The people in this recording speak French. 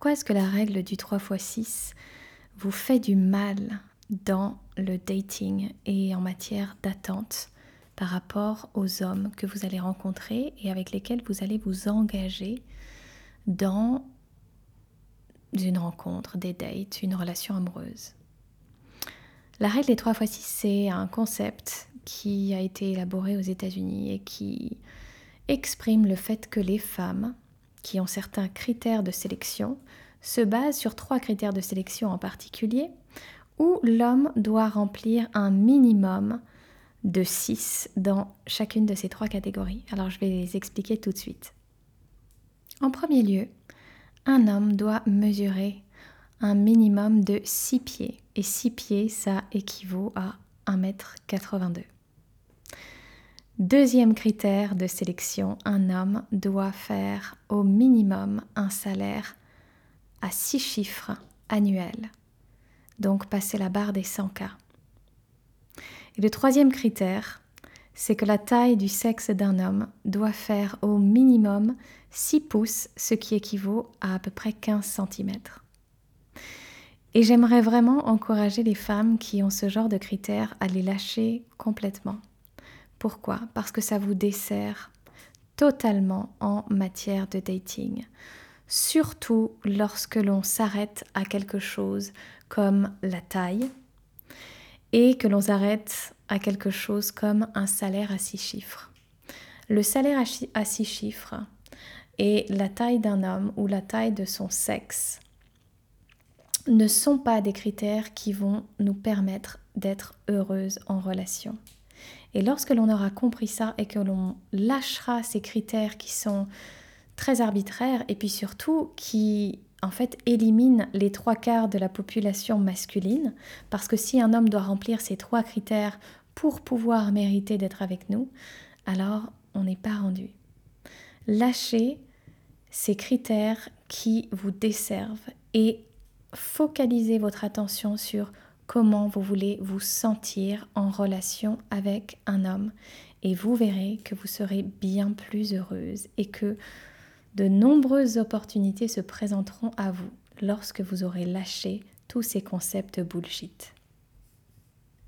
Pourquoi est-ce que la règle du 3 x 6 vous fait du mal dans le dating et en matière d'attente par rapport aux hommes que vous allez rencontrer et avec lesquels vous allez vous engager dans une rencontre, des dates, une relation amoureuse? La règle des 3 x 6, c'est un concept qui a été élaboré aux États-Unis et qui exprime le fait que les femmes qui ont certains critères de sélection se basent sur trois critères de sélection en particulier où l'homme doit remplir un minimum de 6 dans chacune de ces trois catégories. Alors je vais les expliquer tout de suite. En premier lieu, un homme doit mesurer un minimum de 6 pieds. Et 6 pieds, ça équivaut à 1m82. Deuxième critère de sélection, un homme doit faire au minimum un salaire à 6 chiffres annuels, donc passer la barre des 100K. Et le troisième critère, c'est que la taille du sexe d'un homme doit faire au minimum 6 pouces, ce qui équivaut à à peu près 15 cm. Et j'aimerais vraiment encourager les femmes qui ont ce genre de critères à les lâcher complètement. Pourquoi? Parce que ça vous dessert totalement en matière de dating. Surtout lorsque l'on s'arrête à quelque chose comme la taille, et que l'on s'arrête à quelque chose comme un salaire à six chiffres. Le salaire à six chiffres et la taille d'un homme ou la taille de son sexe ne sont pas des critères qui vont nous permettre d'être heureuses en relation. Et lorsque l'on aura compris ça et que l'on lâchera ces critères qui sont très arbitraires et puis surtout qui en fait élimine les trois quarts de la population masculine, parce que si un homme doit remplir ces trois critères pour pouvoir mériter d'être avec nous, alors on n'est pas rendu. Lâchez ces critères qui vous desservent et focalisez votre attention sur comment vous voulez vous sentir en relation avec un homme et vous verrez que vous serez bien plus heureuse et que de nombreuses opportunités se présenteront à vous lorsque vous aurez lâché tous ces concepts bullshit.